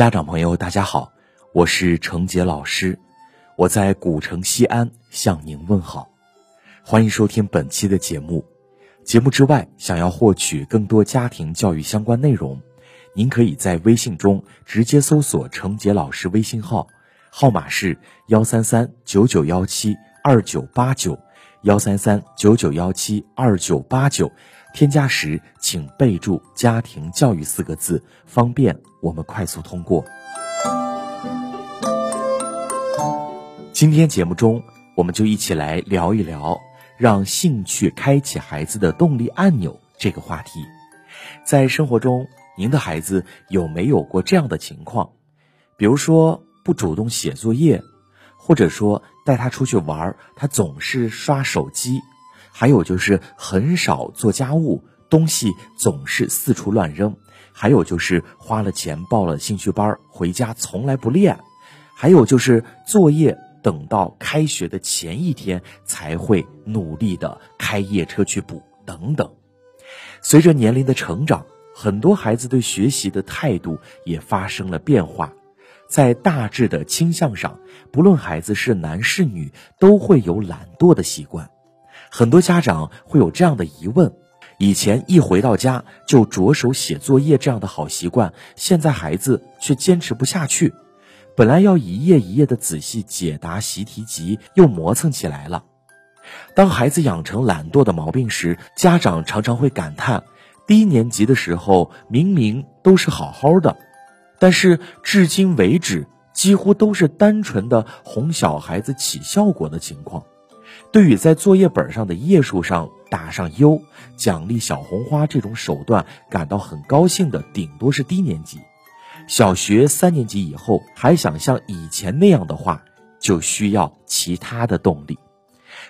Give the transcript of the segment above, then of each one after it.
家长朋友，大家好，我是程杰老师，我在古城西安向您问好，欢迎收听本期的节目。节目之外，想要获取更多家庭教育相关内容，您可以在微信中直接搜索程杰老师微信号，号码是幺三三九九幺七二九八九，幺三三九九幺七二九八九。添加时请备注“家庭教育”四个字，方便我们快速通过。今天节目中，我们就一起来聊一聊让兴趣开启孩子的动力按钮这个话题。在生活中，您的孩子有没有过这样的情况？比如说不主动写作业，或者说带他出去玩，他总是刷手机。还有就是很少做家务，东西总是四处乱扔；还有就是花了钱报了兴趣班，回家从来不练；还有就是作业等到开学的前一天才会努力的开夜车去补等等。随着年龄的成长，很多孩子对学习的态度也发生了变化，在大致的倾向上，不论孩子是男是女，都会有懒惰的习惯。很多家长会有这样的疑问：以前一回到家就着手写作业这样的好习惯，现在孩子却坚持不下去。本来要一页一页的仔细解答习题集，又磨蹭起来了。当孩子养成懒惰的毛病时，家长常常会感叹：低年级的时候明明都是好好的，但是至今为止几乎都是单纯的哄小孩子起效果的情况。对于在作业本上的页数上打上优，奖励小红花这种手段感到很高兴的，顶多是低年级。小学三年级以后还想像以前那样的话，就需要其他的动力。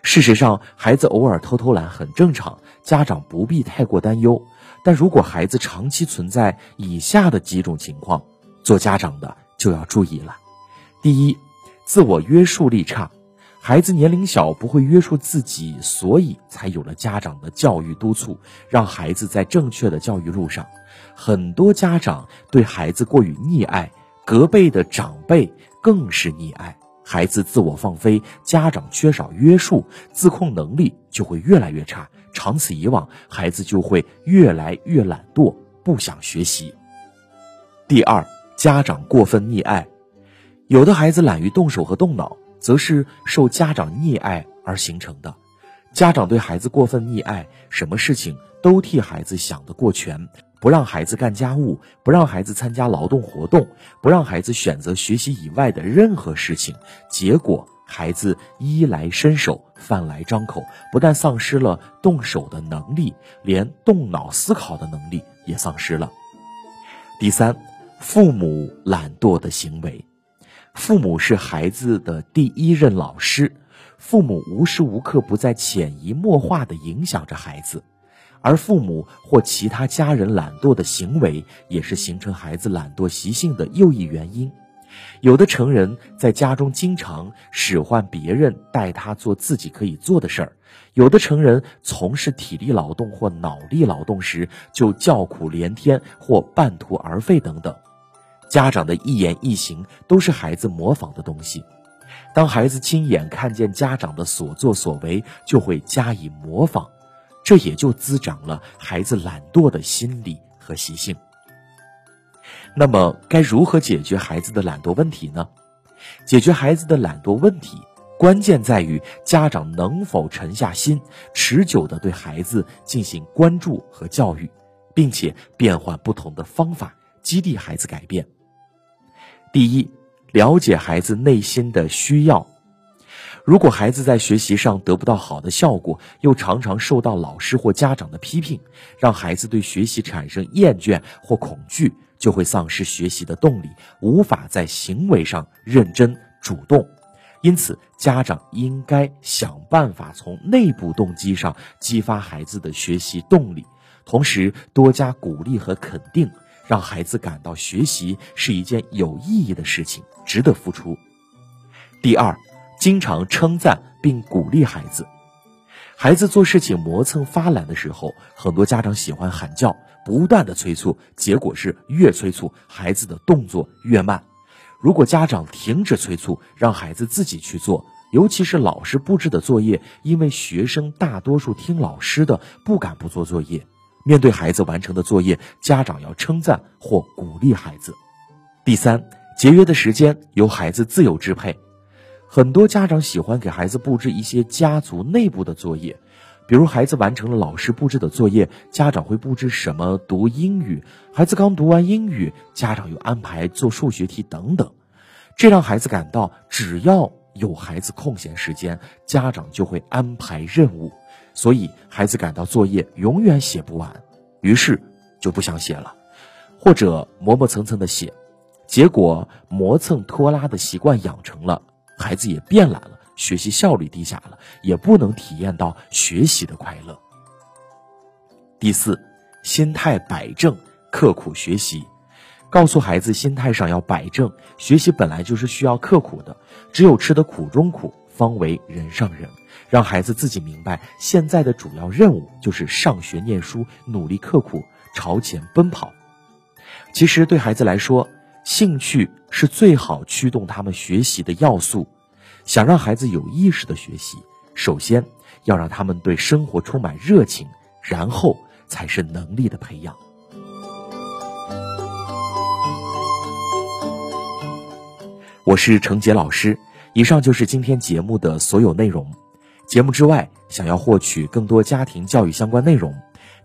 事实上，孩子偶尔偷偷懒很正常，家长不必太过担忧。但如果孩子长期存在以下的几种情况，做家长的就要注意了。第一，自我约束力差。孩子年龄小，不会约束自己，所以才有了家长的教育督促，让孩子在正确的教育路上。很多家长对孩子过于溺爱，隔辈的长辈更是溺爱孩子，自我放飞，家长缺少约束，自控能力就会越来越差。长此以往，孩子就会越来越懒惰，不想学习。第二，家长过分溺爱，有的孩子懒于动手和动脑。则是受家长溺爱而形成的。家长对孩子过分溺爱，什么事情都替孩子想得过全，不让孩子干家务，不让孩子参加劳动活动，不让孩子选择学习以外的任何事情。结果，孩子衣来伸手，饭来张口，不但丧失了动手的能力，连动脑思考的能力也丧失了。第三，父母懒惰的行为。父母是孩子的第一任老师，父母无时无刻不在潜移默化地影响着孩子，而父母或其他家人懒惰的行为，也是形成孩子懒惰习性的又一原因。有的成人在家中经常使唤别人代他做自己可以做的事儿，有的成人从事体力劳动或脑力劳动时就叫苦连天或半途而废等等。家长的一言一行都是孩子模仿的东西，当孩子亲眼看见家长的所作所为，就会加以模仿，这也就滋长了孩子懒惰的心理和习性。那么，该如何解决孩子的懒惰问题呢？解决孩子的懒惰问题，关键在于家长能否沉下心，持久的对孩子进行关注和教育，并且变换不同的方法，激励孩子改变。第一，了解孩子内心的需要。如果孩子在学习上得不到好的效果，又常常受到老师或家长的批评，让孩子对学习产生厌倦或恐惧，就会丧失学习的动力，无法在行为上认真主动。因此，家长应该想办法从内部动机上激发孩子的学习动力，同时多加鼓励和肯定。让孩子感到学习是一件有意义的事情，值得付出。第二，经常称赞并鼓励孩子。孩子做事情磨蹭发懒的时候，很多家长喜欢喊叫不断的催促，结果是越催促孩子的动作越慢。如果家长停止催促，让孩子自己去做，尤其是老师布置的作业，因为学生大多数听老师的，不敢不做作业。面对孩子完成的作业，家长要称赞或鼓励孩子。第三，节约的时间由孩子自由支配。很多家长喜欢给孩子布置一些家族内部的作业，比如孩子完成了老师布置的作业，家长会布置什么读英语；孩子刚读完英语，家长又安排做数学题等等。这让孩子感到，只要有孩子空闲时间，家长就会安排任务，所以孩子感到作业永远写不完，于是就不想写了，或者磨磨蹭蹭的写，结果磨蹭拖拉的习惯养成了。孩子也变懒了，学习效率低下了，也不能体验到学习的快乐。第四，心态摆正，刻苦学习，告诉孩子心态上要摆正，学习本来就是需要刻苦的，只有吃得苦中苦，方为人上人。让孩子自己明白，现在的主要任务就是上学念书，努力刻苦，朝前奔跑。其实对孩子来说，兴趣是最好驱动他们学习的要素。想让孩子有意识的学习，首先要让他们对生活充满热情，然后才是能力的培养。我是程杰老师，以上就是今天节目的所有内容。节目之外，想要获取更多家庭教育相关内容，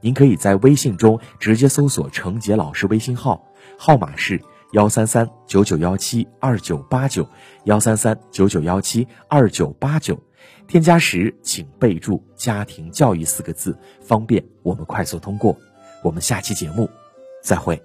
您可以在微信中直接搜索程杰老师微信号，号码是。幺三三九九幺七二九八九，幺三三九九幺七二九八九，添加时请备注“家庭教育”四个字，方便我们快速通过。我们下期节目再会。